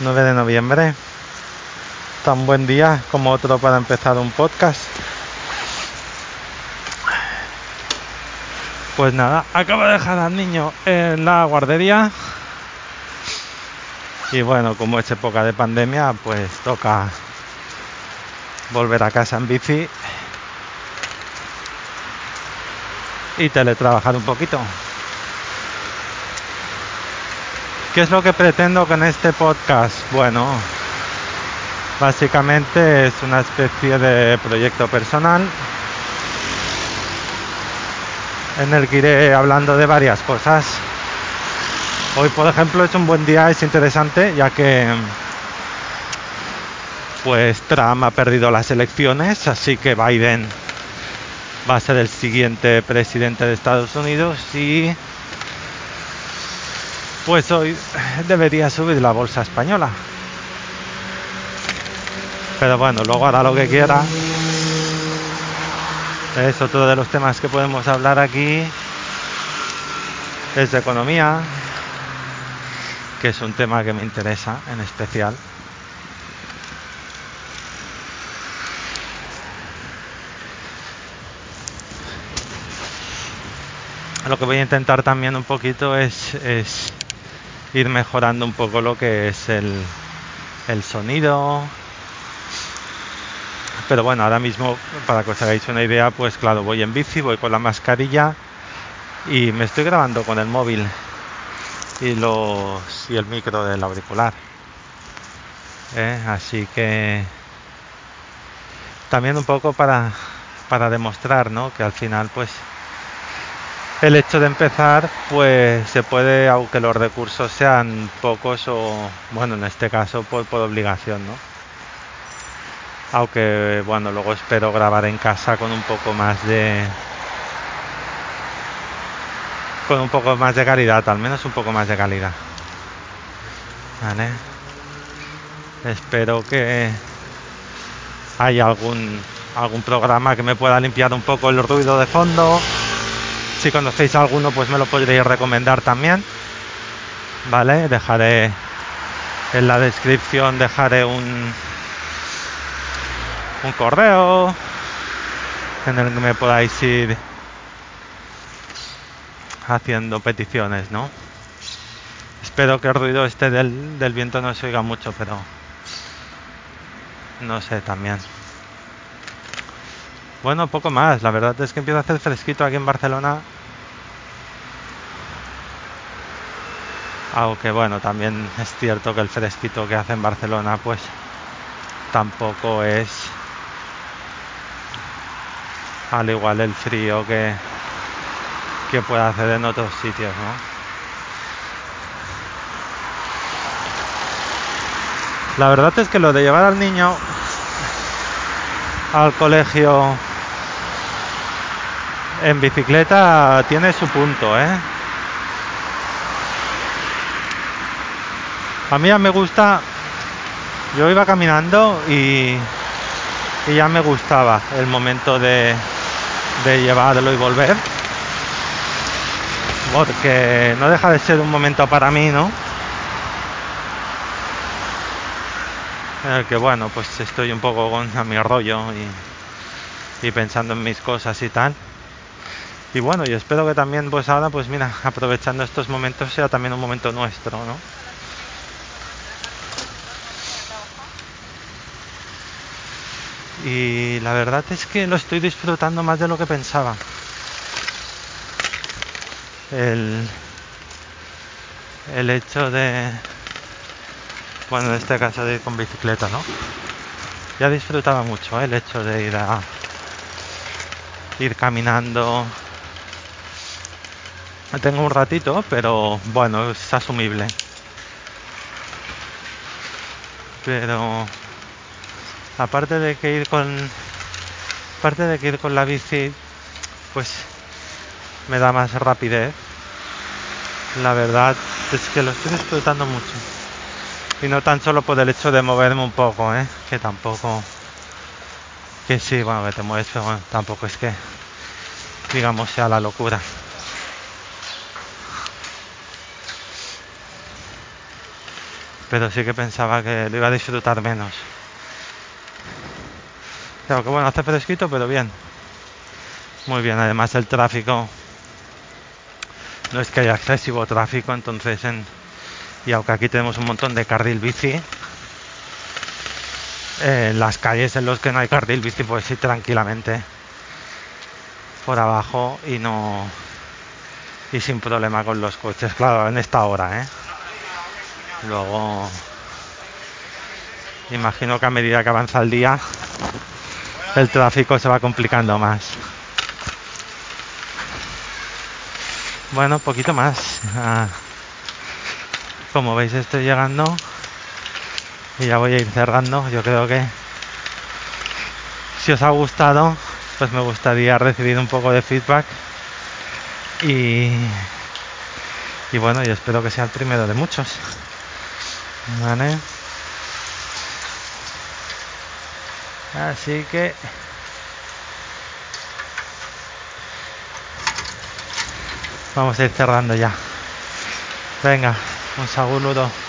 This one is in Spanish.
9 de noviembre. Tan buen día como otro para empezar un podcast. Pues nada, acabo de dejar al niño en la guardería. Y bueno, como es época de pandemia, pues toca volver a casa en bici y teletrabajar un poquito. ¿Qué es lo que pretendo con este podcast? Bueno, básicamente es una especie de proyecto personal en el que iré hablando de varias cosas. Hoy, por ejemplo, es un buen día, es interesante, ya que pues Trump ha perdido las elecciones, así que Biden va a ser el siguiente presidente de Estados Unidos y pues hoy debería subir la bolsa española. Pero bueno, luego hará lo que quiera. Es otro de los temas que podemos hablar aquí. Es de economía, que es un tema que me interesa en especial. Lo que voy a intentar también un poquito es, es ir mejorando un poco lo que es el, el sonido. Pero bueno, ahora mismo, para que os hagáis una idea, pues claro, voy en bici, voy con la mascarilla y me estoy grabando con el móvil y los y el micro del auricular. ¿eh? Así que también un poco para, para demostrar ¿no? que al final pues el hecho de empezar, pues se puede, aunque los recursos sean pocos o, bueno, en este caso por, obligación, ¿no? Aunque, bueno, luego espero grabar en casa con un poco más de... con un poco más de calidad, al menos un poco más de calidad. Vale. Espero que haya algún algún programa que me pueda limpiar un poco el ruido de fondo si conocéis alguno, pues me lo podréis recomendar también. Vale, dejaré en la descripción dejaré un un correo en el que me podáis ir haciendo peticiones, ¿no? Espero que el ruido este del, del viento no se oiga mucho, pero no sé también. Bueno, poco más. La verdad es que empieza a hacer fresquito aquí en Barcelona. Aunque bueno, también es cierto que el fresquito que hace en Barcelona pues tampoco es al igual el frío que, que puede hacer en otros sitios, ¿no? La verdad es que lo de llevar al niño al colegio en bicicleta tiene su punto, ¿eh? A mí ya me gusta, yo iba caminando y, ya me gustaba el momento de, de llevarlo y volver, porque no deja de ser un momento para mí, ¿no? En el que, bueno, pues estoy un poco con a mi rollo y, y pensando en mis cosas y tal. Y bueno, y espero que también, pues ahora, pues mira, aprovechando estos momentos sea también un momento nuestro, ¿no? Y la verdad es que lo estoy disfrutando más de lo que pensaba. El, el hecho de, bueno, en este caso de ir con bicicleta, ¿no? Ya disfrutaba mucho ¿eh? el hecho de ir a ir caminando. Tengo un ratito, pero bueno, es asumible. Pero aparte de que ir con aparte de que ir con la bici pues me da más rapidez la verdad es que lo estoy disfrutando mucho y no tan solo por el hecho de moverme un poco ¿eh? que tampoco que sí bueno que te mueves pero tampoco es que digamos sea la locura pero sí que pensaba que lo iba a disfrutar menos. Claro que bueno, hace fresquito, pero bien. Muy bien, además el tráfico no es que haya excesivo tráfico, entonces en, y aunque aquí tenemos un montón de carril bici, en las calles en los que no hay carril bici puedes ir tranquilamente por abajo y no y sin problema con los coches, claro, en esta hora, ¿eh? Luego imagino que a medida que avanza el día el tráfico se va complicando más. Bueno, poquito más. Ah, como veis estoy llegando y ya voy a ir cerrando. Yo creo que si os ha gustado, pues me gustaría recibir un poco de feedback y, y bueno, y espero que sea el primero de muchos. Vale. Así que vamos a ir cerrando ya. Venga, un saludo.